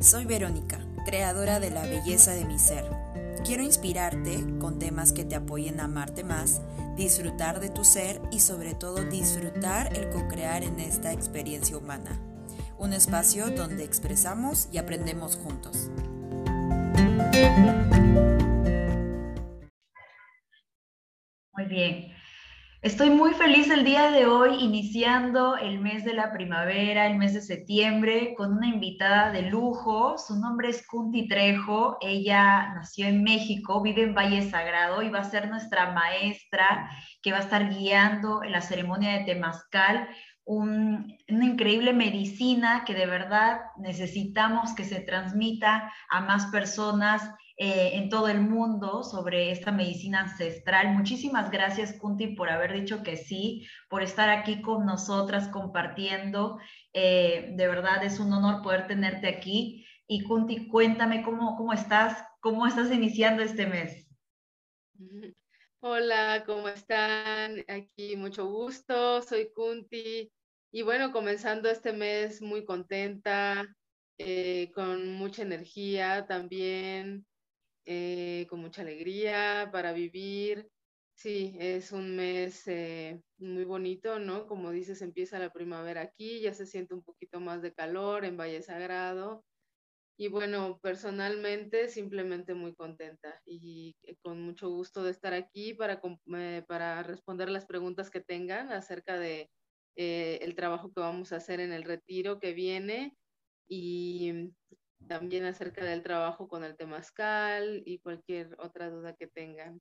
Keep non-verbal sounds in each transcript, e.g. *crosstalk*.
Soy Verónica, creadora de la belleza de mi ser. Quiero inspirarte con temas que te apoyen a amarte más, disfrutar de tu ser y sobre todo disfrutar el co-crear en esta experiencia humana. Un espacio donde expresamos y aprendemos juntos. Muy bien. Estoy muy feliz el día de hoy, iniciando el mes de la primavera, el mes de septiembre, con una invitada de lujo. Su nombre es Kunti Trejo. Ella nació en México, vive en Valle Sagrado y va a ser nuestra maestra que va a estar guiando en la ceremonia de Temazcal. una increíble medicina que de verdad necesitamos que se transmita a más personas eh, en todo el mundo sobre esta medicina ancestral. Muchísimas gracias, Kunti, por haber dicho que sí, por estar aquí con nosotras compartiendo. Eh, de verdad es un honor poder tenerte aquí. Y Kunti, cuéntame cómo, cómo estás, cómo estás iniciando este mes. Hola, ¿cómo están? Aquí mucho gusto, soy Kunti. Y bueno, comenzando este mes muy contenta, eh, con mucha energía también, eh, con mucha alegría para vivir. Sí, es un mes eh, muy bonito, ¿no? Como dices, empieza la primavera aquí, ya se siente un poquito más de calor en Valle Sagrado. Y bueno, personalmente simplemente muy contenta y con mucho gusto de estar aquí para, eh, para responder las preguntas que tengan acerca de el trabajo que vamos a hacer en el retiro que viene y también acerca del trabajo con el temazcal y cualquier otra duda que tengan.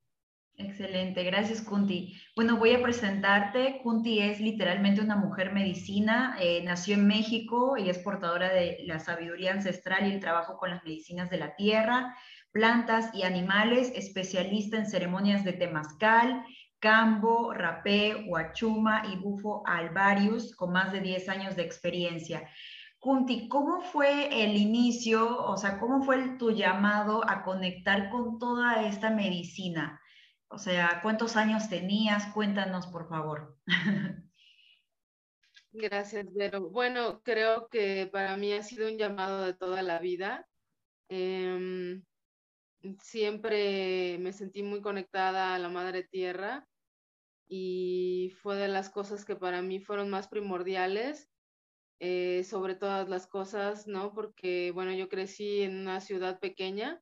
Excelente, gracias Kunti. Bueno, voy a presentarte. Kunti es literalmente una mujer medicina, eh, nació en México y es portadora de la sabiduría ancestral y el trabajo con las medicinas de la tierra, plantas y animales, especialista en ceremonias de temazcal, cambo, rapé, huachuma y bufo alvarius, con más de 10 años de experiencia. Kunti, ¿cómo fue el inicio, o sea, cómo fue tu llamado a conectar con toda esta medicina? O sea, ¿cuántos años tenías? Cuéntanos, por favor. *laughs* Gracias, Vero. Bueno, creo que para mí ha sido un llamado de toda la vida. Em, siempre me sentí muy conectada a la Madre Tierra y fue de las cosas que para mí fueron más primordiales eh, sobre todas las cosas, ¿no? Porque, bueno, yo crecí en una ciudad pequeña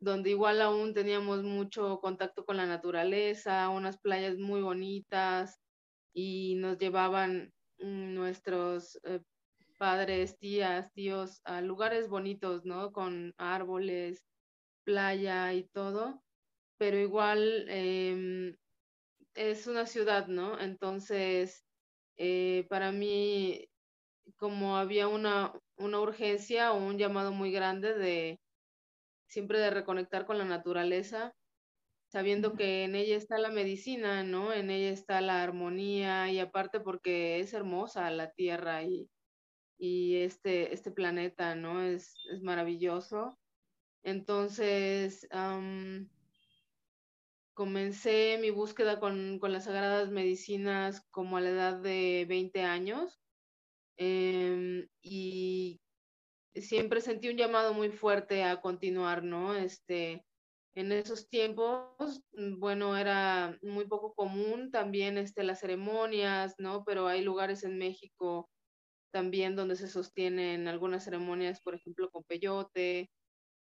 donde igual aún teníamos mucho contacto con la naturaleza, unas playas muy bonitas y nos llevaban mm, nuestros eh, padres, tías, tíos a lugares bonitos, ¿no? Con árboles, playa y todo, pero igual em, es una ciudad, ¿no? Entonces, eh, para mí como había una, una urgencia o un llamado muy grande de siempre de reconectar con la naturaleza, sabiendo que en ella está la medicina, ¿no? En ella está la armonía y aparte porque es hermosa la Tierra y, y este, este planeta, ¿no? Es, es maravilloso. Entonces, comencé mi búsqueda con, con, las sagradas medicinas como a la edad de 20 años Em, y siempre sentí un llamado muy fuerte a continuar, ¿no? Este, en esos tiempos, mm, bueno, era muy poco común también este, las ceremonias, ¿no? Pero hay lugares en México también donde se sostienen algunas ceremonias, por ejemplo, con peyote,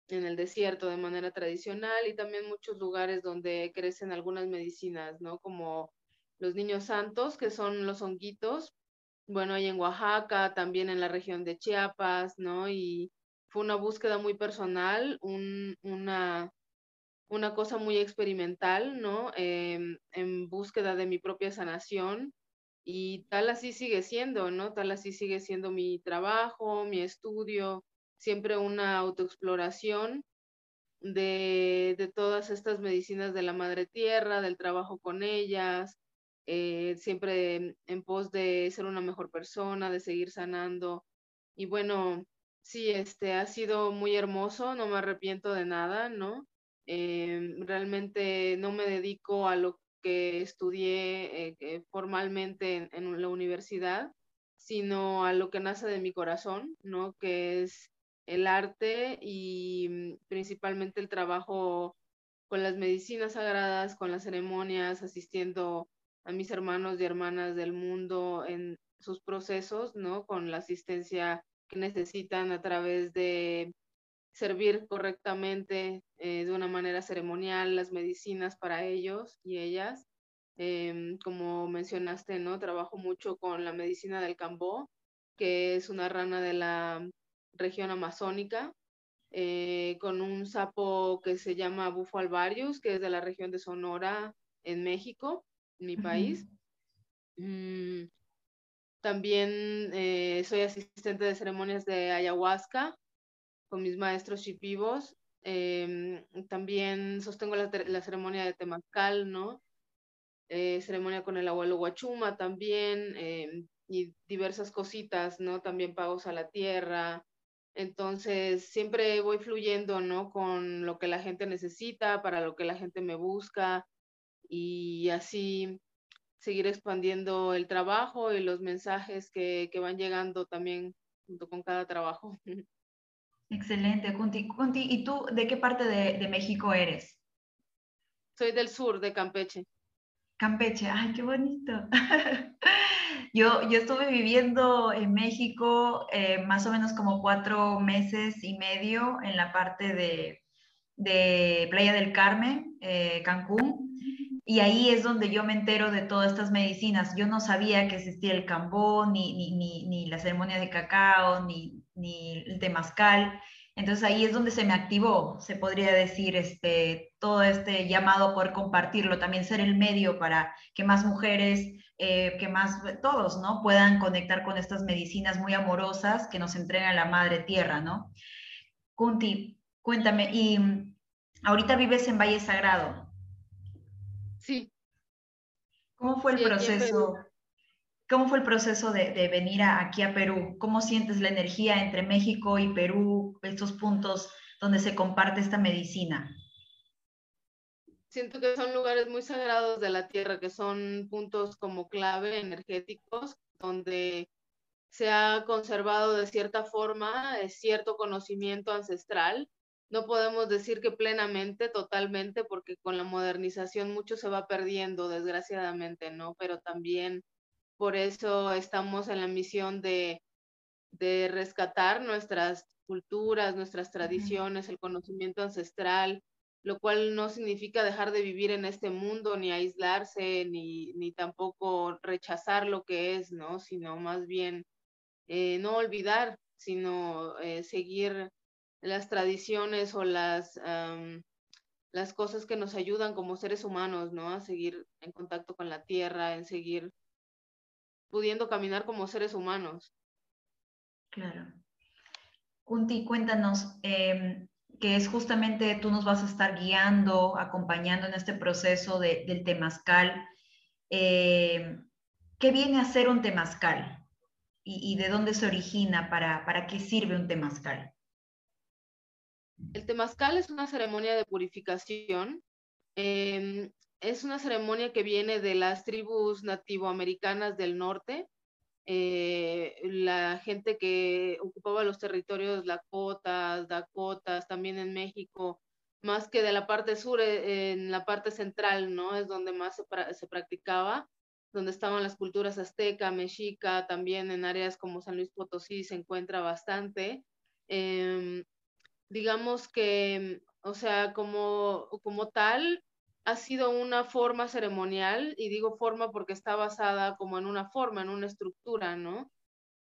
en el desierto de manera tradicional y también muchos lugares donde crecen algunas medicinas, ¿no? Como los niños santos, que son los honguitos, bueno, ahí en Oaxaca, también en la región de Chiapas, ¿no? Y fue una búsqueda muy personal, una, una cosa muy experimental, ¿no? Em, en búsqueda de mi propia sanación y tal así sigue siendo, ¿no? Tal así sigue siendo mi trabajo, mi estudio, siempre una autoexploración de, de todas estas medicinas de la madre tierra, del trabajo con ellas, eh, siempre en pos de ser una mejor persona, de seguir sanando. Y bueno, sí, este ha sido muy hermoso, no me arrepiento de nada, ¿no? Eh, realmente no me dedico a lo que estudié eh, formalmente en, en, la universidad, sino a lo que nace de mi corazón, ¿no? Que es el arte y mm, principalmente el trabajo con las medicinas sagradas, con las ceremonias, asistiendo a mis hermanos y hermanas del mundo en sus procesos, ¿no? Con la asistencia que necesitan a través de servir correctamente eh, de una manera ceremonial las medicinas para ellos y ellas. Em, como mencionaste, ¿no? Trabajo mucho con la medicina del cambó, que es una rana de la región amazónica, eh, con un sapo que se llama Bufo alvarius, que es de la región de Sonora, en México, mi país. Mm, también eh, soy asistente de ceremonias de ayahuasca con mis maestros chipivos. Em, también sostengo la, la, ceremonia de Temazcal, ¿no? Eh, ceremonia con el abuelo Huachuma también, em, y diversas cositas, ¿no? También pagos a la tierra. Entonces, siempre voy fluyendo, ¿no? Con lo que la gente necesita, para lo que la gente me busca, y así seguir expandiendo el trabajo y los mensajes que, que van llegando también junto con cada trabajo. *laughs* Excelente, Kunti. Kunti, ¿y tú de qué parte de, de México eres? Soy del sur, de Campeche. Campeche, ay, qué bonito. *laughs* yo, yo estuve viviendo en México eh, más o menos como cuatro meses y medio en la parte de, de Playa del Carmen, eh, Cancún, y ahí es donde yo me entero de todas estas medicinas. Yo no sabía que existía el cambón, ni, ni, ni, ni la ceremonia de cacao, ni, ni el temazcal. Entonces ahí es donde se me activó, se podría decir, este, todo este llamado a poder compartirlo, también ser el medio para que más mujeres, eh, que más todos, ¿no? Puedan conectar con estas medicinas muy amorosas que nos entrega la Madre Tierra, ¿no? Kunti, cuéntame, y mm, ahorita vives en Valle Sagrado. Sí. ¿Cómo fue el proceso? ¿Cómo fue el proceso de, venir aquí a Perú? ¿Cómo sientes la energía entre México y Perú, estos puntos donde se comparte esta medicina? Siento que son lugares muy sagrados de la tierra, que son puntos como clave energéticos, donde se ha conservado de cierta forma eh, cierto conocimiento ancestral. No podemos decir que plenamente, totalmente, porque con la modernización mucho se va perdiendo, desgraciadamente, ¿no? Pero también por eso estamos en la misión de, rescatar nuestras culturas, nuestras tradiciones, el conocimiento ancestral, lo cual no significa dejar de vivir en este mundo, ni aislarse, ni, ni tampoco rechazar lo que es, ¿no? Sino más bien eh, no olvidar, sino eh, seguir las tradiciones o las, las cosas que nos ayudan como seres humanos, ¿no? A seguir en contacto con la tierra, en seguir pudiendo caminar como seres humanos. Claro. Kunti, cuéntanos, eh, que es justamente tú nos vas a estar guiando, acompañando en este proceso de, del temazcal. Em, ¿Qué viene a ser un temazcal? ¿Y, ¿Y, de dónde se origina? Para, ¿Para qué sirve un temazcal? El temazcal es una ceremonia de purificación. Eh, es una ceremonia que viene de las tribus nativoamericanas del norte, eh, la gente que ocupaba los territorios Lakotas, Dakotas, también en México, más que de la parte sur, eh, en la parte central, ¿no? Es donde más se, practicaba, donde estaban las culturas azteca, mexica, también en áreas como San Luis Potosí se encuentra bastante. Em, digamos que, o sea, como, como tal, ha sido una forma ceremonial, y digo forma porque está basada como en una forma, en una estructura, ¿no?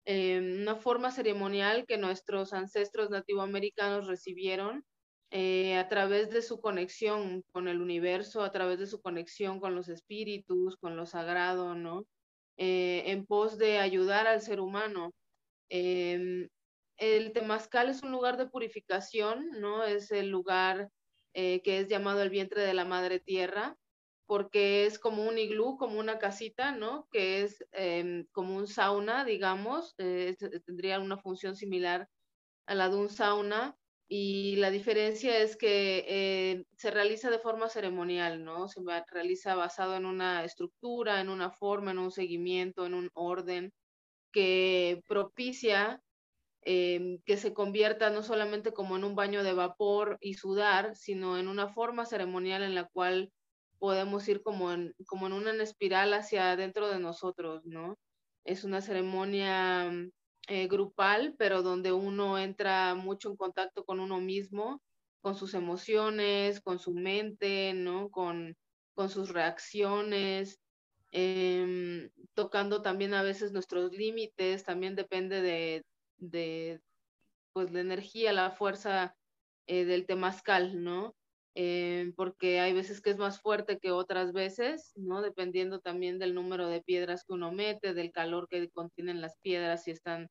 Eh, una forma ceremonial que nuestros ancestros nativoamericanos recibieron eh, a través de su conexión con el universo, a través de su conexión con los espíritus, con lo sagrado, ¿no? Eh, en pos de ayudar al ser humano. El temazcal es un lugar de purificación, ¿no? Es el lugar eh, que es llamado el vientre de la madre tierra, porque es como un iglú, como una casita, ¿no? Que es em, como un sauna, digamos, eh, tendría una función similar a la de un sauna, y la diferencia es que eh, se realiza de forma ceremonial, ¿no? Se realiza basado en una estructura, en una forma, en un seguimiento, en un orden que propicia em, que se convierta no solamente como en un baño de vapor y sudar, sino en una forma ceremonial en la cual podemos ir como en, como en una espiral hacia adentro de nosotros, ¿no? Es una ceremonia eh, grupal, pero donde uno entra mucho en contacto con uno mismo, con sus emociones, con su mente, ¿no? Con, con sus reacciones, em, tocando también a veces nuestros límites, también depende de, de pues, la energía, la fuerza eh, del temazcal, ¿no? Eh, porque hay veces que es más fuerte que otras veces, ¿no? Dependiendo también del número de piedras que uno mete, del calor que contienen las piedras, si están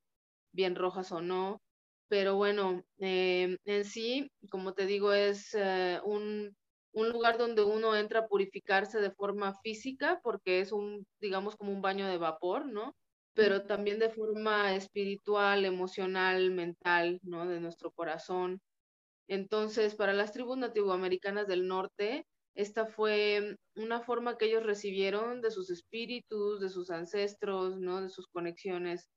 bien rojas o no. Pero bueno, eh, en sí, como te digo, es un, un, lugar donde uno entra a purificarse de forma física, porque es un, digamos, como un baño de vapor, ¿no? Pero también de forma espiritual, emocional, mental, ¿no? De nuestro corazón. Entonces, para las tribus nativoamericanas del norte, esta fue una forma que ellos recibieron de sus espíritus, de sus ancestros, ¿no? De sus conexiones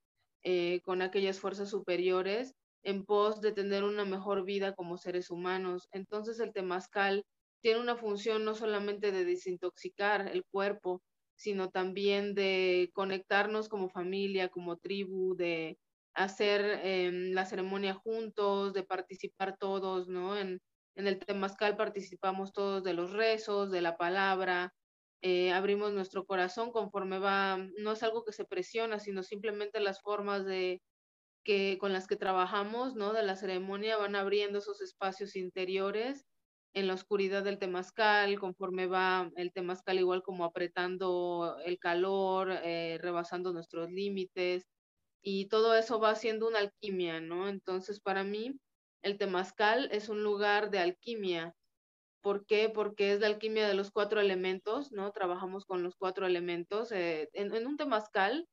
eh, con aquellas fuerzas superiores en pos de tener una mejor vida como seres humanos. Entonces, el temazcal tiene una función no solamente de desintoxicar el cuerpo, sino también de conectarnos como familia, como tribu, de hacer em, la ceremonia juntos, de participar todos, ¿no? En, en el Temazcal participamos todos de los rezos, de la palabra, eh, abrimos nuestro corazón conforme va, no es algo que se presiona, sino simplemente las formas de que con las que trabajamos, ¿no? De la ceremonia van abriendo esos espacios interiores en la oscuridad del temazcal, conforme va el temazcal igual como apretando el calor, eh, rebasando nuestros límites, y todo eso va haciendo una alquimia, ¿no? Entonces, para mí, el temazcal es un lugar de alquimia. ¿Por qué? Porque es la alquimia de los cuatro elementos, ¿no? Trabajamos con los cuatro elementos. Eh, en, un temazcal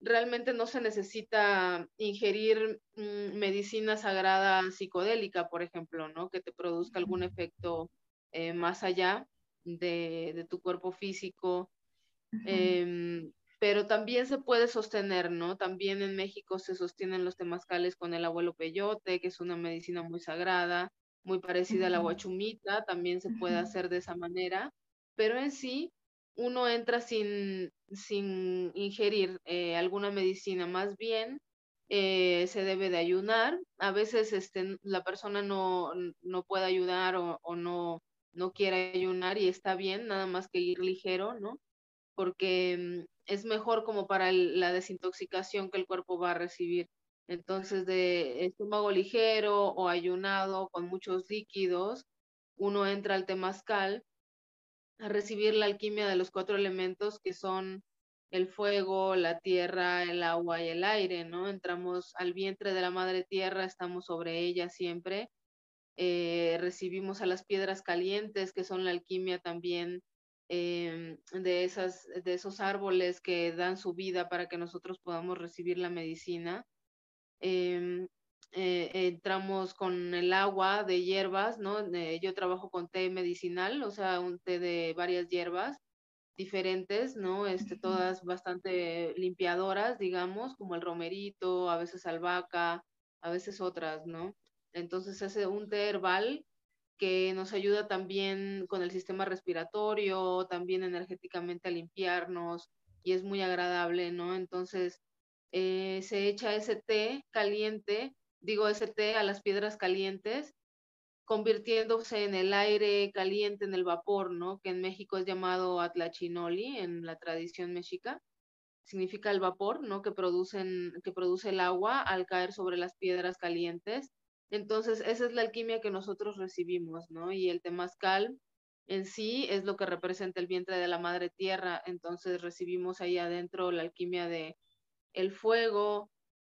realmente no se necesita ingerir mm, medicina sagrada psicodélica, por ejemplo, ¿no? Que te produzca algún efecto eh, más allá de, tu cuerpo físico pero también se puede sostener, ¿no? También en México se sostienen los temazcales con el abuelo peyote, que es una medicina muy sagrada, muy parecida a la guachumita, también se puede hacer de esa manera, pero en sí uno entra sin, sin ingerir eh, alguna medicina, más bien eh, se debe de ayunar. A veces este, la persona no, no puede ayudar o, o no, no quiere ayunar y está bien, nada más que ir ligero, ¿no? Porque mm, es mejor como para la desintoxicación que el cuerpo va a recibir. Entonces, de estómago ligero o ayunado con muchos líquidos, uno entra al temazcal a recibir la alquimia de los cuatro elementos que son el fuego, la tierra, el agua y el aire, ¿no? Entramos al vientre de la madre tierra, estamos sobre ella siempre. Eh, recibimos a las piedras calientes, que son la alquimia también Em, de, esas, de esos árboles que dan su vida para que nosotros podamos recibir la medicina. Em, eh, entramos con el agua de hierbas, ¿no? yo trabajo con té medicinal, o sea, un té de varias hierbas diferentes, ¿no? Este, todas bastante limpiadoras, digamos, como el romerito, a veces albahaca, a veces otras, ¿no? Entonces hace un té herbal que nos ayuda también con el sistema respiratorio, también energéticamente a limpiarnos y es muy agradable, ¿no? Entonces eh, se echa ese té caliente, digo té a las piedras calientes, convirtiéndose en el aire caliente, en el vapor, ¿no? Que en México es llamado atlachinoli en la tradición mexica. Significa el vapor, ¿no? Que producen, que produce el agua al caer sobre las piedras calientes entonces, esa es la alquimia que nosotros recibimos, ¿no? Y el temazcal en sí es lo que representa el vientre de la madre tierra. Entonces, recibimos ahí adentro la alquimia de el fuego,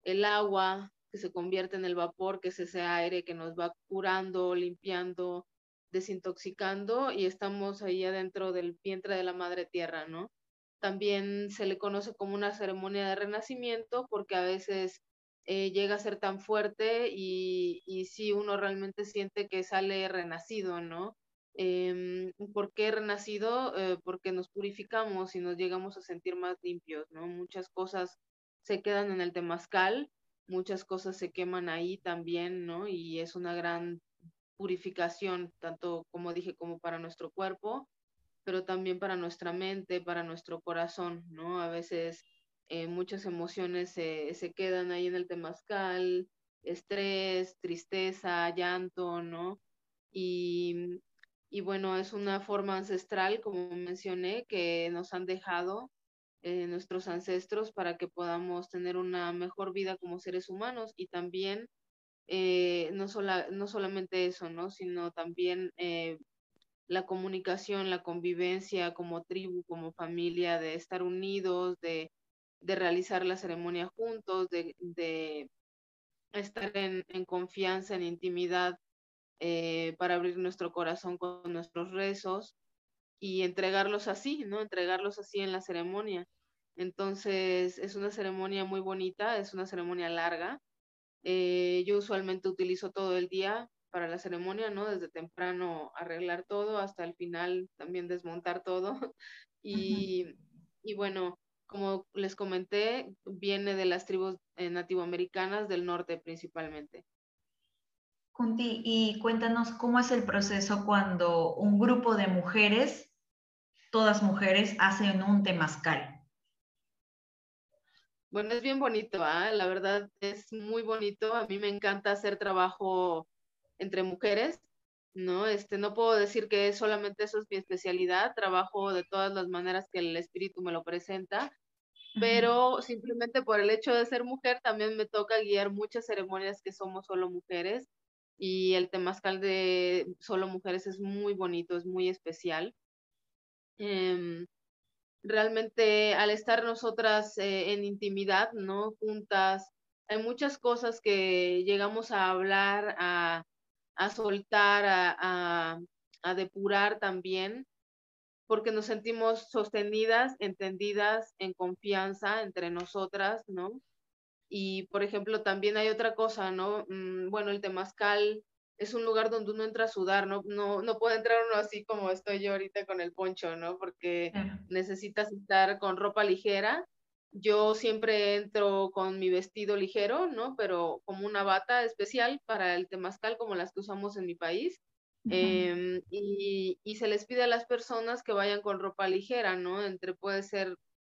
el agua, que se convierte en el vapor, que es ese aire que nos va curando, limpiando, desintoxicando, y estamos ahí adentro del vientre de la madre tierra, ¿no? También se le conoce como una ceremonia de renacimiento porque a veces eh, llega a ser tan fuerte y, y sí uno realmente siente que sale renacido, ¿no? Eh, ¿Por qué renacido? Eh, porque nos purificamos y nos llegamos a sentir más limpios, ¿no? Muchas cosas se quedan en el temazcal muchas cosas se queman ahí también, ¿no? Y es una gran purificación, tanto como dije, como para nuestro cuerpo, pero también para nuestra mente, para nuestro corazón, ¿no? A veces eh, muchas emociones se, quedan ahí en el temazcal, estrés, tristeza, llanto, ¿no? Y, y bueno, es una forma ancestral, como mencioné, que nos han dejado eh, nuestros ancestros para que podamos tener una mejor vida como seres humanos y también eh, no, sola, no solamente eso, ¿no? Sino también eh, la comunicación, la convivencia como tribu, como familia, de estar unidos, de, de realizar la ceremonia juntos, de, de estar en, confianza, en intimidad, para abrir nuestro corazón con nuestros rezos y entregarlos así, ¿no? Entregarlos así en la ceremonia. Entonces, es una ceremonia muy bonita, es una ceremonia larga. Eh, yo usualmente utilizo todo el día para la ceremonia, ¿no? Desde temprano arreglar todo hasta el final también desmontar todo. *laughs* y, y bueno, como les comenté, viene de las tribus eh, nativoamericanas del norte principalmente. Kunti, y cuéntanos cómo es el proceso cuando un grupo de mujeres, todas mujeres, hacen un temazcal. Bueno, es bien bonito, ¿ah? la verdad es muy bonito. A mí me encanta hacer trabajo entre mujeres, ¿no? Este, no puedo decir que solamente eso es mi especialidad, trabajo de todas las maneras que el espíritu me lo presenta, pero simplemente por el hecho de ser mujer también me toca guiar muchas ceremonias que somos solo mujeres y el temazcal de solo mujeres es muy bonito, es muy especial. Em, realmente al estar nosotras eh, en intimidad, ¿no? Juntas, hay muchas cosas que llegamos a hablar, a, a soltar, a, a depurar también, porque nos sentimos sostenidas, entendidas, en confianza entre nosotras, ¿no? Y, por ejemplo, también hay otra cosa, ¿no? Mm, bueno, el temazcal es un lugar donde uno entra a sudar, ¿no? No, no puede entrar uno así como estoy yo ahorita con el poncho, ¿no? Porque necesitas estar con ropa ligera. Yo siempre entro con mi vestido ligero, ¿no? Pero como una bata especial para el temazcal, como las que usamos en mi país. Em, y, y, se les pide a las personas que vayan con ropa ligera, ¿no? Entre puede ser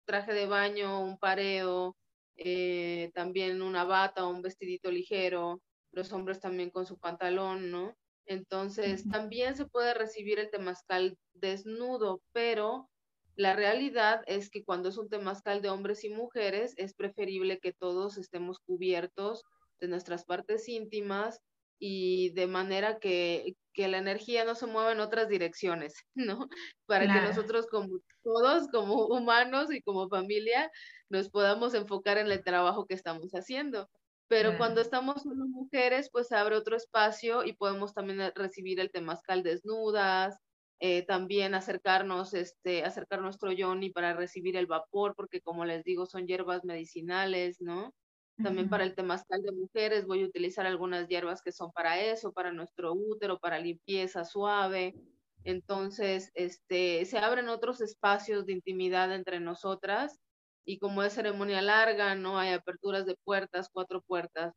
traje de baño, un pareo, eh, también una bata o un vestidito ligero, los hombres también con su pantalón, ¿no? Entonces, también se puede recibir el temazcal desnudo, pero la realidad es que cuando es un temazcal de hombres y mujeres, es preferible que todos estemos cubiertos de nuestras partes íntimas y de manera que, que, la energía no se mueva en otras direcciones, *laughs* ¿no? Para que nosotros como todos, como humanos y como familia, nos podamos enfocar en el trabajo que estamos haciendo. Pero cuando estamos solo mujeres, pues abre otro espacio y podemos también recibir el temazcal desnudas, eh, también acercarnos, este, acercar nuestro yoni para recibir el vapor, porque como les digo, son hierbas medicinales, ¿no? También para el temazcal de mujeres voy a utilizar algunas hierbas que son para eso, para nuestro útero, para limpieza suave. Entonces, este, se abren otros espacios de intimidad entre nosotras y como es ceremonia larga, ¿no? Hay aperturas de puertas, cuatro puertas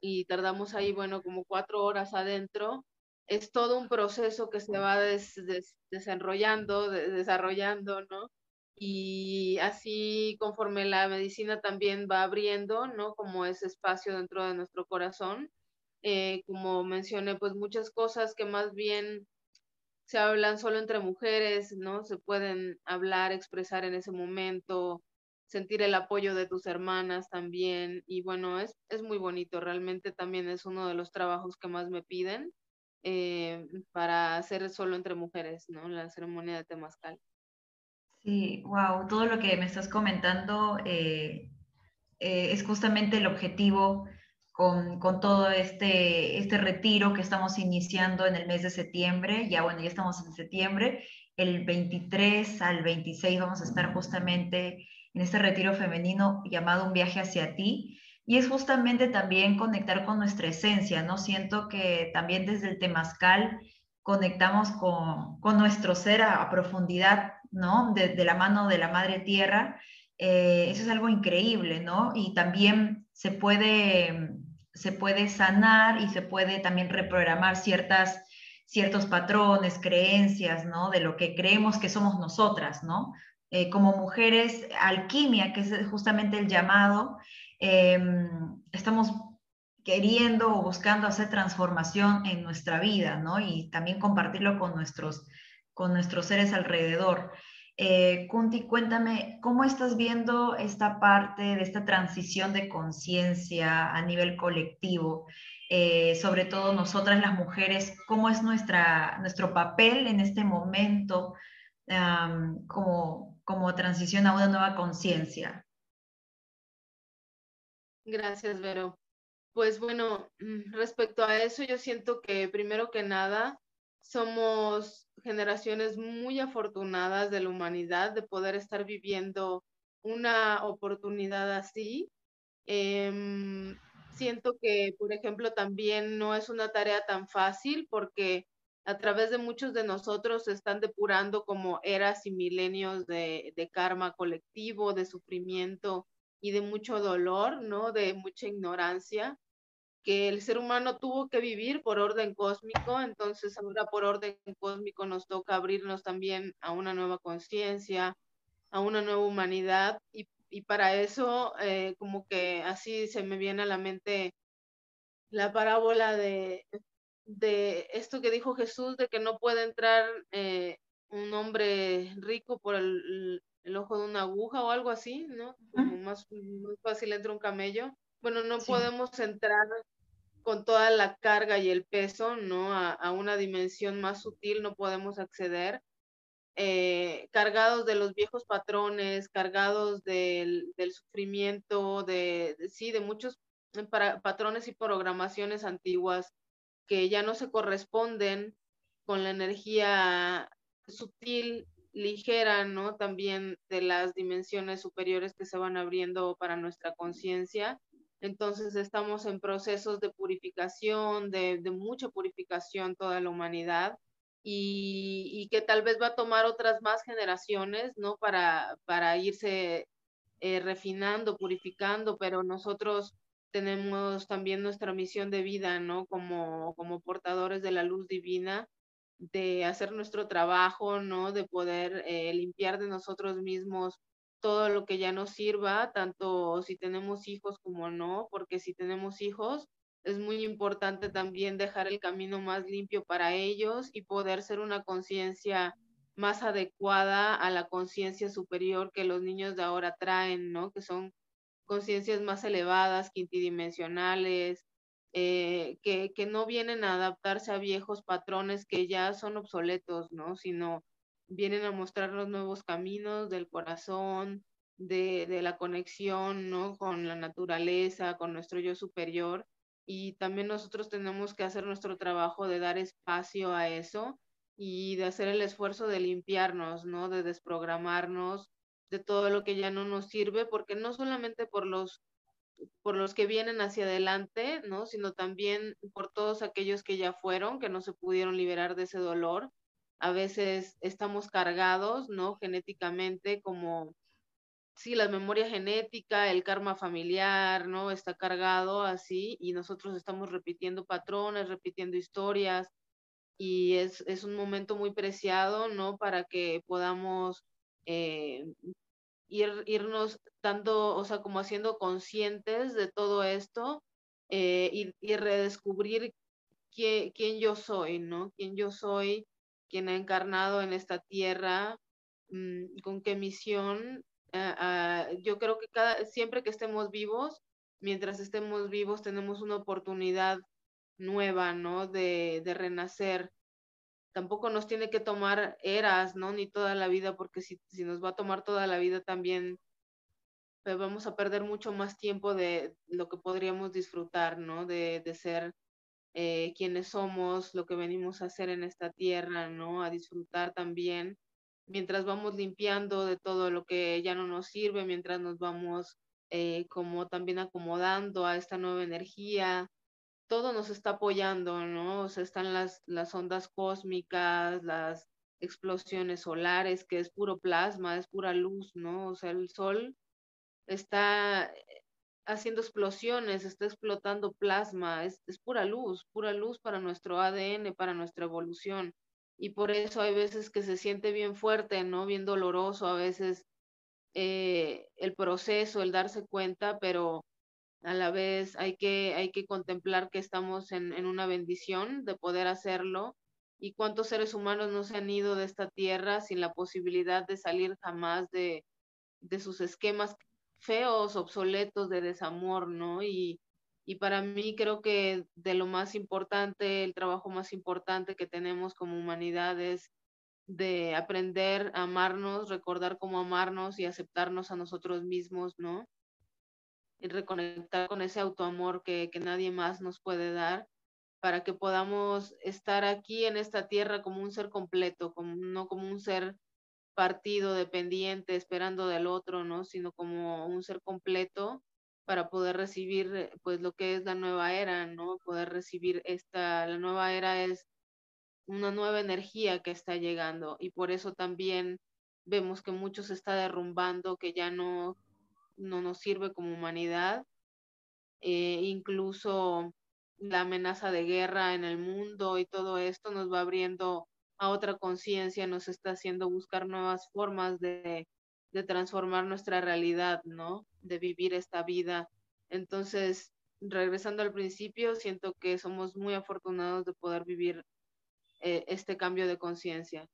y tardamos ahí, bueno, como cuatro horas adentro. Es todo un proceso que se va desarrollando, desarrollando, ¿no? y así conforme la medicina también va abriendo, ¿no? Como ese espacio dentro de nuestro corazón. Eh, como mencioné, pues muchas cosas que más bien se hablan solo entre mujeres, ¿no? Se pueden hablar, expresar en ese momento, sentir el apoyo de tus hermanas también. Y bueno, es, es muy bonito, realmente también es uno de los trabajos que más me piden eh, para hacer solo entre mujeres, ¿no? La ceremonia de Temazcal. Sí, wow, todo lo que me estás comentando eh, eh, es justamente el objetivo con, con, todo este, este retiro que estamos iniciando en el mes de septiembre. Ya bueno, ya estamos en septiembre. El 23 al 26 vamos a estar justamente en este retiro femenino llamado Un viaje hacia ti. Y es justamente también conectar con nuestra esencia, ¿no? Siento que también desde el temazcal conectamos con, nuestro ser a, a profundidad ¿no? De, la mano de la Madre Tierra Eh, eso es algo increíble, ¿no? Y también se puede, se puede sanar y se puede también reprogramar ciertas, ciertos patrones, creencias, ¿no? De lo que creemos que somos nosotras, ¿no? Eh, como mujeres, alquimia, que es justamente el llamado, em, estamos queriendo o buscando hacer transformación en nuestra vida, ¿no? Y también compartirlo con nuestros, con nuestros seres alrededor. Eh, Kunti, cuéntame, ¿cómo estás viendo esta parte de esta transición de conciencia a nivel colectivo? Eh, sobre todo nosotras las mujeres, ¿cómo es nuestra, nuestro papel en este momento como, como transición a una nueva conciencia? Gracias, Vero. Pues bueno, mm, respecto a eso, yo siento que primero que nada somos generaciones muy afortunadas de la humanidad de poder estar viviendo una oportunidad así. Em, siento que, por ejemplo, también no es una tarea tan fácil porque a través de muchos de nosotros se están depurando como eras y milenios de, karma colectivo, de sufrimiento y de mucho dolor, ¿no? De mucha ignorancia que el ser humano tuvo que vivir por orden cósmico, entonces ahora por orden cósmico nos toca abrirnos también a una nueva conciencia, a una nueva humanidad y, y para eso eh, como que así se me viene a la mente la parábola de, de esto que dijo Jesús, de que no puede entrar eh, un hombre rico por el, el, ojo de una aguja o algo así, ¿no? Como más, más fácil entra un camello. Bueno, no podemos entrar con toda la carga y el peso, ¿no? A, una dimensión más sutil no podemos acceder. Eh, cargados de los viejos patrones, cargados del, sufrimiento, de, sí, de muchos patrones y programaciones antiguas que ya no se corresponden con la energía sutil, ligera, ¿no? También de las dimensiones superiores que se van abriendo para nuestra conciencia entonces estamos en procesos de purificación, de, mucha purificación toda la humanidad y, que tal vez va a tomar otras más generaciones, ¿no? Para, irse eh, refinando, purificando, pero nosotros tenemos también nuestra misión de vida, ¿no? Como, como portadores de la luz divina, de hacer nuestro trabajo, ¿no? De poder eh, limpiar de nosotros mismos todo lo que ya nos sirva, tanto si tenemos hijos como no, porque si tenemos hijos es muy importante también dejar el camino más limpio para ellos y poder ser una conciencia más adecuada a la conciencia superior que los niños de ahora traen, ¿no? Que son conciencias más elevadas, quintidimensionales, eh, que, que no vienen a adaptarse a viejos patrones que ya son obsoletos, ¿no? Sino vienen a mostrar los nuevos caminos del corazón, de, de, la conexión, ¿no? Con la naturaleza, con nuestro yo superior. Y también nosotros tenemos que hacer nuestro trabajo de dar espacio a eso y de hacer el esfuerzo de limpiarnos, ¿no? De desprogramarnos de todo lo que ya no nos sirve, porque no solamente por los por los que vienen hacia adelante, ¿no? Sino también por todos aquellos que ya fueron, que no se pudieron liberar de ese dolor a veces estamos cargados, ¿no? Genéticamente como, sí, la memoria genética, el karma familiar, ¿no? Está cargado así y nosotros estamos repitiendo patrones, repitiendo historias y es, es un momento muy preciado, ¿no? Para que podamos eh, ir, irnos dando, o sea, como haciendo conscientes de todo esto eh, y, redescubrir quién, quién yo soy, ¿no? Quién yo soy quien ha encarnado en esta tierra, mm, con qué misión. Ah, ah, yo creo que cada, siempre que estemos vivos, mientras estemos vivos, tenemos una oportunidad nueva, ¿no? De, de renacer. Tampoco nos tiene que tomar eras, ¿no? Ni toda la vida, porque si, si nos va a tomar toda la vida también pues vamos a perder mucho más tiempo de lo que podríamos disfrutar, ¿no? De, de ser eh, quiénes somos, lo que venimos a hacer en esta tierra, ¿no? A disfrutar también, mientras vamos limpiando de todo lo que ya no nos sirve, mientras nos vamos eh, como también acomodando a esta nueva energía, todo nos está apoyando, ¿no? O sea, están las, las ondas cósmicas, las explosiones solares, que es puro plasma, es pura luz, ¿no? O sea, el sol está haciendo explosiones, está explotando plasma, es, es, pura luz, pura luz para nuestro ADN, para nuestra evolución. Y por eso hay veces que se siente bien fuerte, ¿no? Bien doloroso, a veces eh, el proceso, el darse cuenta, pero a la vez hay que, hay que contemplar que estamos en, en una bendición de poder hacerlo. Y cuántos seres humanos no se han ido de esta tierra sin la posibilidad de salir jamás de, de sus esquemas feos, obsoletos de desamor, ¿no? Y, y para mí creo que de lo más importante, el trabajo más importante que tenemos como humanidad es de aprender a amarnos, recordar cómo amarnos y aceptarnos a nosotros mismos, ¿no? Y reconectar con ese autoamor que, que nadie más nos puede dar para que podamos estar aquí en esta tierra como un ser completo, como, no como un ser partido dependiente esperando del otro, ¿no? Sino como un ser completo para poder recibir pues lo que es la nueva era, ¿no? Poder recibir esta, la nueva era es una nueva energía que está llegando y por eso también vemos que mucho se está derrumbando, que ya no, no nos sirve como humanidad, eh, incluso la amenaza de guerra en el mundo y todo esto nos va abriendo a otra conciencia, nos está haciendo buscar nuevas formas de, de transformar nuestra realidad, ¿no? De vivir esta vida. Entonces, regresando al principio, siento que somos muy afortunados de poder vivir eh, este cambio de conciencia.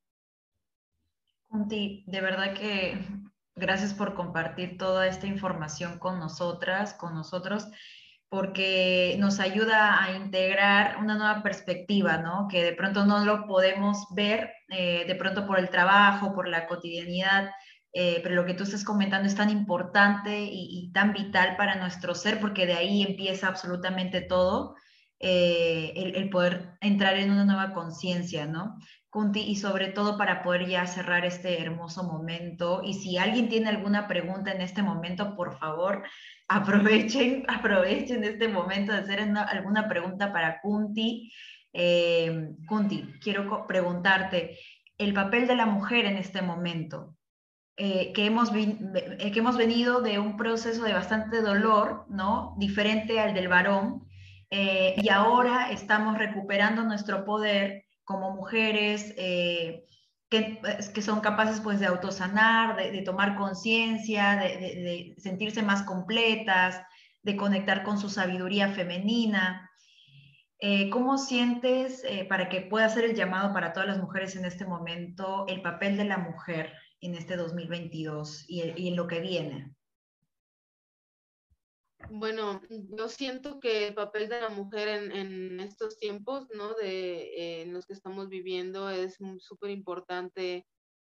Conti, de verdad que gracias por compartir toda esta información con nosotras, con nosotros porque nos ayuda a integrar una nueva perspectiva, ¿no? Que de pronto no lo podemos ver, eh, de pronto por el trabajo, por la cotidianidad, eh, pero lo que tú estás comentando es tan importante y, tan vital para nuestro ser, porque de ahí empieza absolutamente todo, eh, el, el, poder entrar en una nueva conciencia, ¿no? Kunti, y sobre todo para poder ya cerrar este hermoso momento. Y si alguien tiene alguna pregunta en este momento, por favor, *laughs* aprovechen, aprovechen este momento de hacer alguna pregunta para Kunti. Eh, Kunti, quiero preguntarte, el papel de la mujer en este momento, eh, que, hemos eh, que hemos venido de un proceso de bastante dolor, ¿no? Diferente al del varón, y ahora estamos recuperando nuestro poder como mujeres, pues, que, son capaces pues de autosanar, de, de tomar conciencia, de, sentirse más completas, de conectar con su sabiduría femenina. Eh, ¿Cómo sientes, eh, para que pueda hacer el llamado para todas las mujeres en este momento, el papel de la mujer en este 2022 y, y en lo que viene? Bueno, yo siento que el papel de la mujer en, estos tiempos, ¿no? De, eh, en los que estamos viviendo es súper importante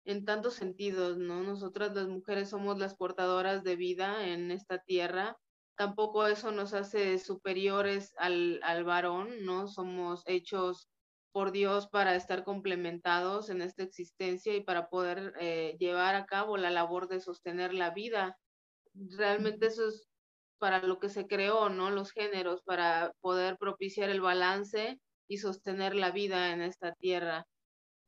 en tantos sentidos, ¿no? Nosotras las mujeres somos las portadoras de vida en esta tierra. Tampoco eso nos hace superiores al, al varón, ¿no? Somos hechos por Dios para estar complementados en esta existencia y para poder eh, llevar a cabo la labor de sostener la vida. Realmente eso es para lo que se creó, ¿no? Los géneros, para poder propiciar el balance y sostener la vida en esta tierra.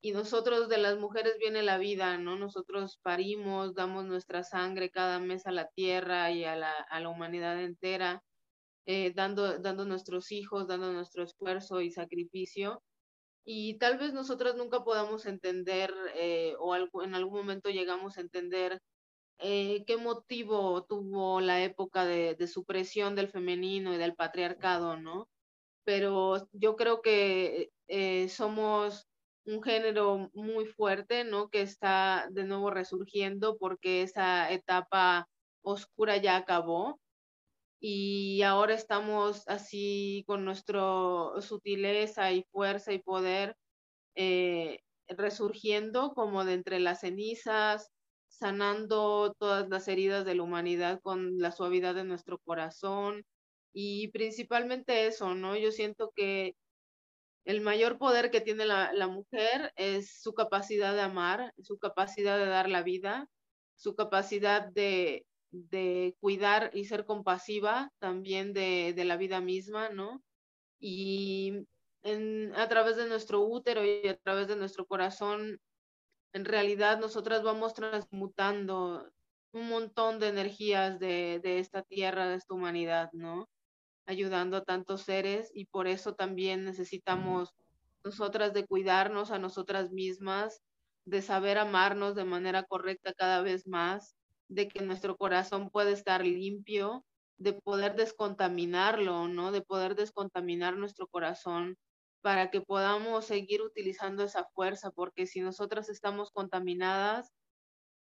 Y nosotros de las mujeres viene la vida, ¿no? Nosotros parimos, damos nuestra sangre cada mes a la tierra y a la, a la humanidad entera, eh, dando, dando nuestros hijos, dando nuestro esfuerzo y sacrificio. Y tal vez nosotras nunca podamos entender eh, o en algún momento llegamos a entender eh, qué motivo tuvo la época de, supresión del femenino y del patriarcado, ¿no? Pero yo creo que eh, somos un género muy fuerte, ¿no? Que está de nuevo resurgiendo porque esa etapa oscura ya acabó y ahora estamos así con nuestra sutileza y fuerza y poder eh, resurgiendo como de entre las cenizas, sanando todas las heridas de la humanidad con la suavidad de nuestro corazón y principalmente eso, ¿no? Yo siento que el mayor poder que tiene la, mujer es su capacidad de amar, su capacidad de dar la vida, su capacidad de, cuidar y ser compasiva también de, la vida misma, ¿no? Y a través de nuestro útero y a través de nuestro corazón en realidad nosotras vamos transmutando un montón de energías de, de esta tierra, de esta humanidad, ¿no? Ayudando a tantos seres y por eso también necesitamos nosotras de cuidarnos a nosotras mismas, de saber amarnos de manera correcta cada vez más, de que nuestro corazón puede estar limpio, de poder descontaminarlo, ¿no? De poder descontaminar nuestro corazón para que podamos seguir utilizando esa fuerza, porque si nosotras estamos contaminadas,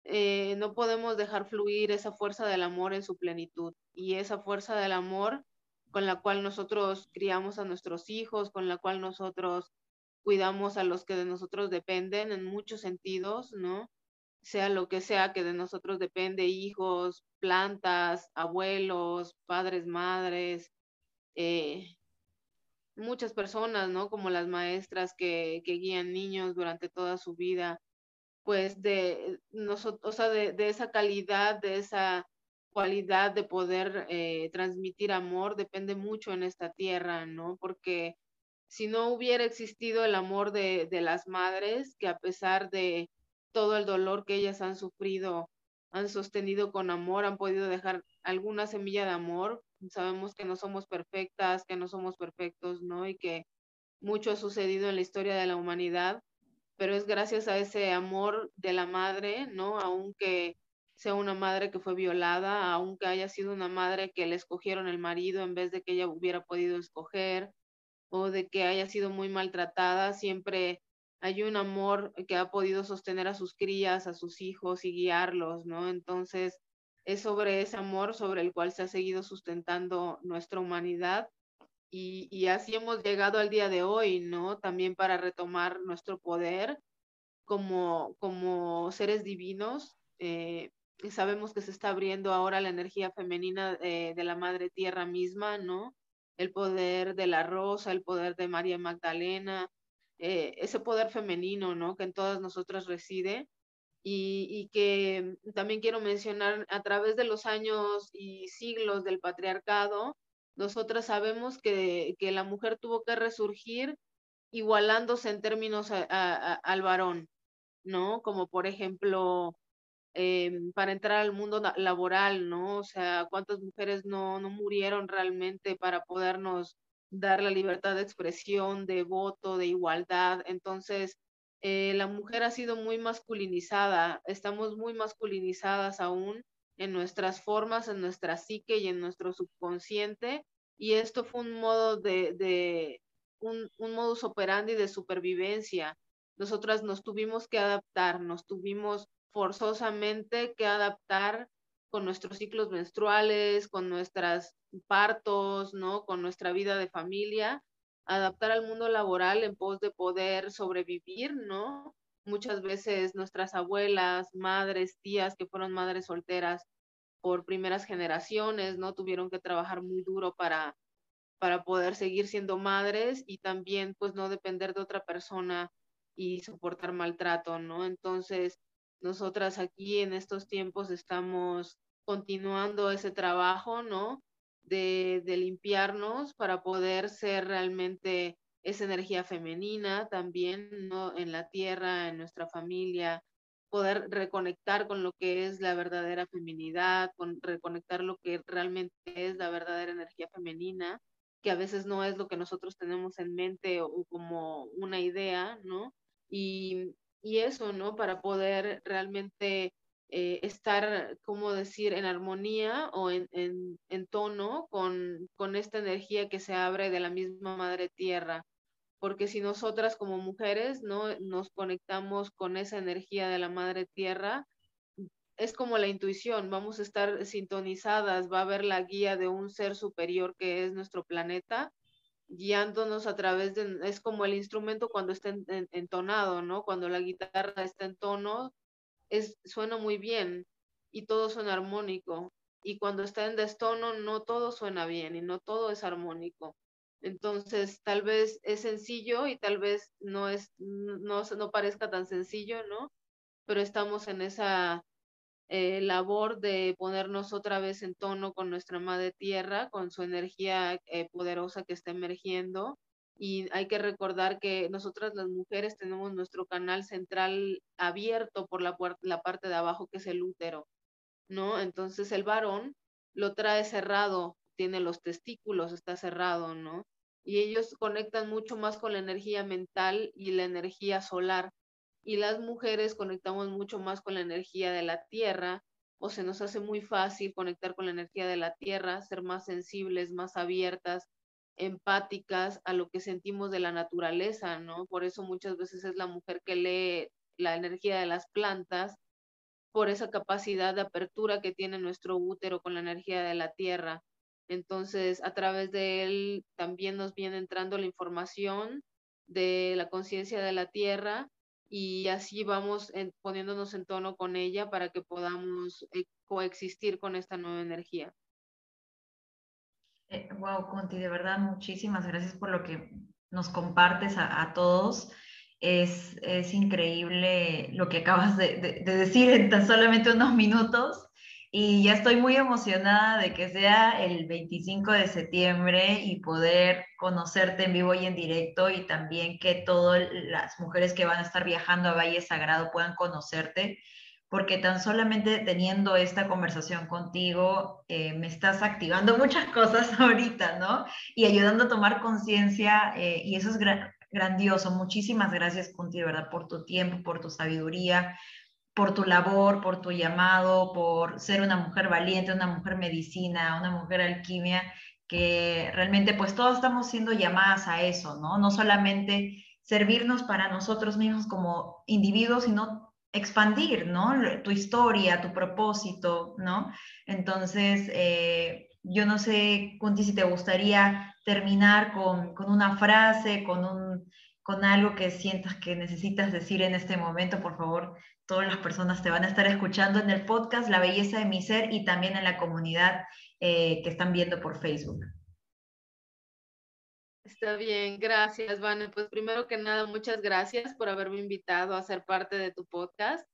eh, no podemos dejar fluir esa fuerza del amor en su plenitud. Y esa fuerza del amor con la cual nosotros criamos a nuestros hijos, con la cual nosotros cuidamos a los que de nosotros dependen en muchos sentidos, ¿no? Sea lo que sea que de nosotros depende, hijos, plantas, abuelos, padres, madres, eh, muchas personas, ¿no? Como las maestras que, que guían niños durante toda su vida, pues de nosotros, o sea, de, de, esa calidad, de esa cualidad de poder eh, transmitir amor depende mucho en esta tierra, ¿no? Porque si no hubiera existido el amor de, de las madres, que a pesar de todo el dolor que ellas han sufrido, han sostenido con amor, han podido dejar alguna semilla de amor. Sabemos que no somos perfectas, que no somos perfectos, ¿no? Y que mucho ha sucedido en la historia de la humanidad, pero es gracias a ese amor de la madre, ¿no? Aunque sea una madre que fue violada, aunque haya sido una madre que le escogieron el marido en vez de que ella hubiera podido escoger, o de que haya sido muy maltratada, siempre hay un amor que ha podido sostener a sus crías, a sus hijos y guiarlos, ¿no? Entonces, es sobre ese amor sobre el cual se ha seguido sustentando nuestra humanidad y, y, así hemos llegado al día de hoy, ¿no? También para retomar nuestro poder como, como seres divinos. Eh, sabemos que se está abriendo ahora la energía femenina eh, de la Madre Tierra misma, ¿no? el poder de la rosa, el poder de María Magdalena, eh, ese poder femenino, ¿no? Que en todas nosotras reside. Y, que también quiero mencionar, a través de los años y siglos del patriarcado, nosotras sabemos que, que la mujer tuvo que resurgir igualándose en términos al varón, ¿no? Como por ejemplo, eh, para entrar al mundo laboral, ¿no? O sea, cuántas mujeres no, no murieron realmente para podernos dar la libertad de expresión, de voto, de igualdad. Entonces, eh, la mujer ha sido muy masculinizada, estamos muy masculinizadas aún en nuestras formas, en nuestra psique y en nuestro subconsciente. Y esto fue un modo de, un, un modus operandi de supervivencia. Nosotras nos tuvimos que adaptar, nos tuvimos forzosamente que adaptar con nuestros ciclos menstruales, con nuestros partos, ¿no? Con nuestra vida de familia, adaptar al mundo laboral en pos de poder sobrevivir, ¿no? Muchas veces nuestras abuelas, madres, tías que fueron madres solteras por primeras generaciones, ¿no? Tuvieron que trabajar muy duro para, para poder seguir siendo madres y también pues no depender de otra persona y soportar maltrato, ¿no? Entonces, nosotras aquí en estos tiempos estamos continuando ese trabajo, ¿no? De, de, limpiarnos para poder ser realmente esa energía femenina también, ¿no? En la tierra, en nuestra familia, poder reconectar con lo que es la verdadera feminidad, con reconectar lo que realmente es la verdadera energía femenina, que a veces no es lo que nosotros tenemos en mente o, como una idea, ¿no? Y, y eso, ¿no? Para poder realmente eh, estar, ¿cómo decir?, en armonía o en, en, en tono con, con, esta energía que se abre de la misma madre tierra. Porque si nosotras como mujeres, ¿no? Nos conectamos con esa energía de la madre tierra, es como la intuición, vamos a estar sintonizadas, va a haber la guía de un ser superior que es nuestro planeta guiándonos a través de, es como el instrumento cuando está en, en, entonado, ¿no? Cuando la guitarra está en tono, es, suena muy bien y todo suena armónico. Y cuando está en destono, no todo suena bien y no todo es armónico. Entonces, tal vez es sencillo y tal vez no es, no, no parezca tan sencillo, ¿no? Pero estamos en esa eh, labor de ponernos otra vez en tono con nuestra madre tierra, con su energía eh, poderosa que está emergiendo. Y hay que recordar que nosotras las mujeres tenemos nuestro canal central abierto por la, la parte de abajo, que es el útero. ¿no? Entonces el varón lo trae cerrado, tiene los testículos, está cerrado, ¿no? Y ellos conectan mucho más con la energía mental y la energía solar. Y las mujeres conectamos mucho más con la energía de la tierra, o se nos hace muy fácil conectar con la energía de la tierra, ser más sensibles, más abiertas, empáticas a lo que sentimos de la naturaleza, ¿no? Por eso muchas veces es la mujer que lee la energía de las plantas, por esa capacidad de apertura que tiene nuestro útero con la energía de la tierra. Entonces, a través de él también nos viene entrando la información de la conciencia de la tierra y así vamos poniéndonos en tono con ella para que podamos eh, coexistir con esta nueva energía. Wow, eh, Conti, de verdad, muchísimas gracias por lo que nos compartes a, todos. Es, es, increíble lo que acabas de, de decir en tan solamente unos minutos y ya estoy muy emocionada de que sea el 25 de septiembre y poder conocerte en vivo y en directo y también que todas las mujeres que van a estar viajando a Valle Sagrado puedan conocerte, porque tan solamente teniendo esta conversación contigo eh, me estás activando muchas cosas *laughs* ahorita, ¿no? Y ayudando a tomar conciencia eh, y eso es grandioso. Muchísimas gracias, de verdad, por tu tiempo, por tu sabiduría, por tu labor, por tu llamado, por ser una mujer valiente, una mujer medicina, una mujer alquimia, que realmente pues todos estamos siendo llamadas a eso, ¿no? No solamente servirnos para nosotros mismos como individuos, sino expandir, ¿no? Tu historia, tu propósito, ¿no? Entonces, eh, yo no sé, Kunti, si te gustaría terminar con, con una frase, con, un, con algo que sientas que necesitas decir en este momento, por favor, todas las personas te van a estar escuchando en el podcast La Belleza de mi Ser y también en la comunidad eh, que están viendo por Facebook. Está bien, gracias, Vane. Pues primero que nada, muchas gracias por haberme invitado a ser parte de tu podcast.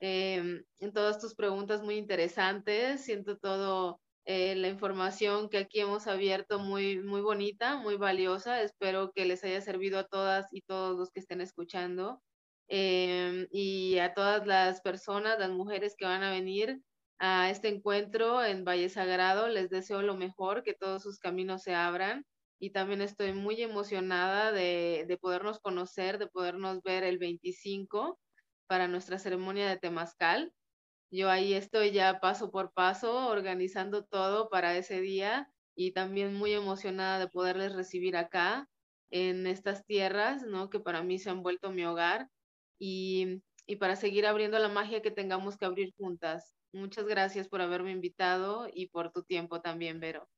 Em, en todas tus preguntas muy interesantes, siento todo eh, la información que aquí hemos abierto muy, muy bonita, muy valiosa. Espero que les haya servido a todas y todos los que estén escuchando. Em, y a todas las personas, las mujeres que van a venir a este encuentro en Valle Sagrado, les deseo lo mejor, que todos sus caminos se abran y también estoy muy emocionada de, de podernos conocer, de podernos ver el 25 para nuestra ceremonia de Temazcal. Yo ahí estoy ya paso por paso organizando todo para ese día y también muy emocionada de poderles recibir acá en estas tierras, ¿no? Que para mí se han vuelto mi hogar y, para seguir abriendo la magia que tengamos que abrir juntas. Muchas gracias por haberme invitado y por tu tiempo también, Vero.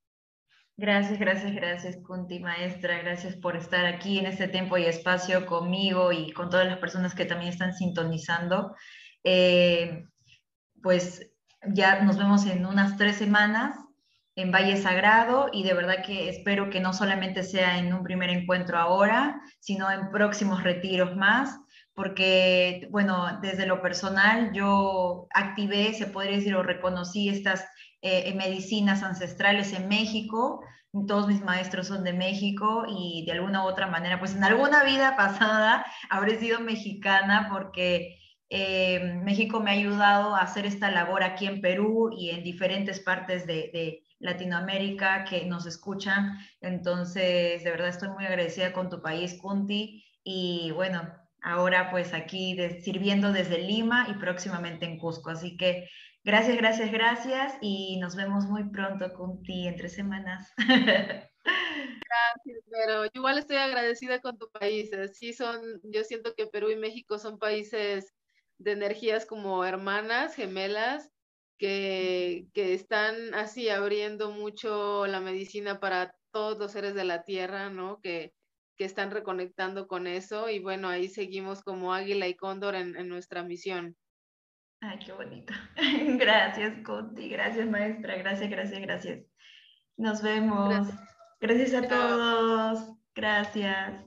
Gracias, gracias, gracias, Kunti, maestra. Gracias por estar aquí en este tiempo y espacio conmigo y con todas las personas que también están sintonizando. Eh, pues ya nos vemos en unas tres semanas en Valle Sagrado y de verdad que espero que no solamente sea en un primer encuentro ahora, sino en próximos retiros más porque, bueno, desde lo personal yo activé, se podría decir, o reconocí estas eh, medicinas ancestrales en México. Todos mis maestros son de México y de alguna u otra manera, pues en alguna vida pasada *laughs* habré sido mexicana porque eh, México me ha ayudado a hacer esta labor aquí en Perú y en diferentes partes de, de Latinoamérica que nos escuchan. Entonces, de verdad estoy muy agradecida con tu país, Kunti. Y bueno, ahora pues aquí sirviendo desde Lima y próximamente en Cusco. Así que gracias, gracias, gracias y nos vemos muy pronto con ti en tres semanas. *laughs* Gracias, pero igual estoy agradecida con tu país. Sí son, yo siento que Perú y México son países de energías como hermanas, gemelas, que, que están así abriendo mucho la medicina para todos los seres de la tierra, ¿no? Que, que están reconectando con eso y bueno, ahí seguimos como águila y cóndor en, nuestra misión. Ay, qué bonito. *laughs* Gracias, Conti. Gracias, maestra. Gracias, gracias, gracias. Nos vemos. Gracias, a todos. Gracias.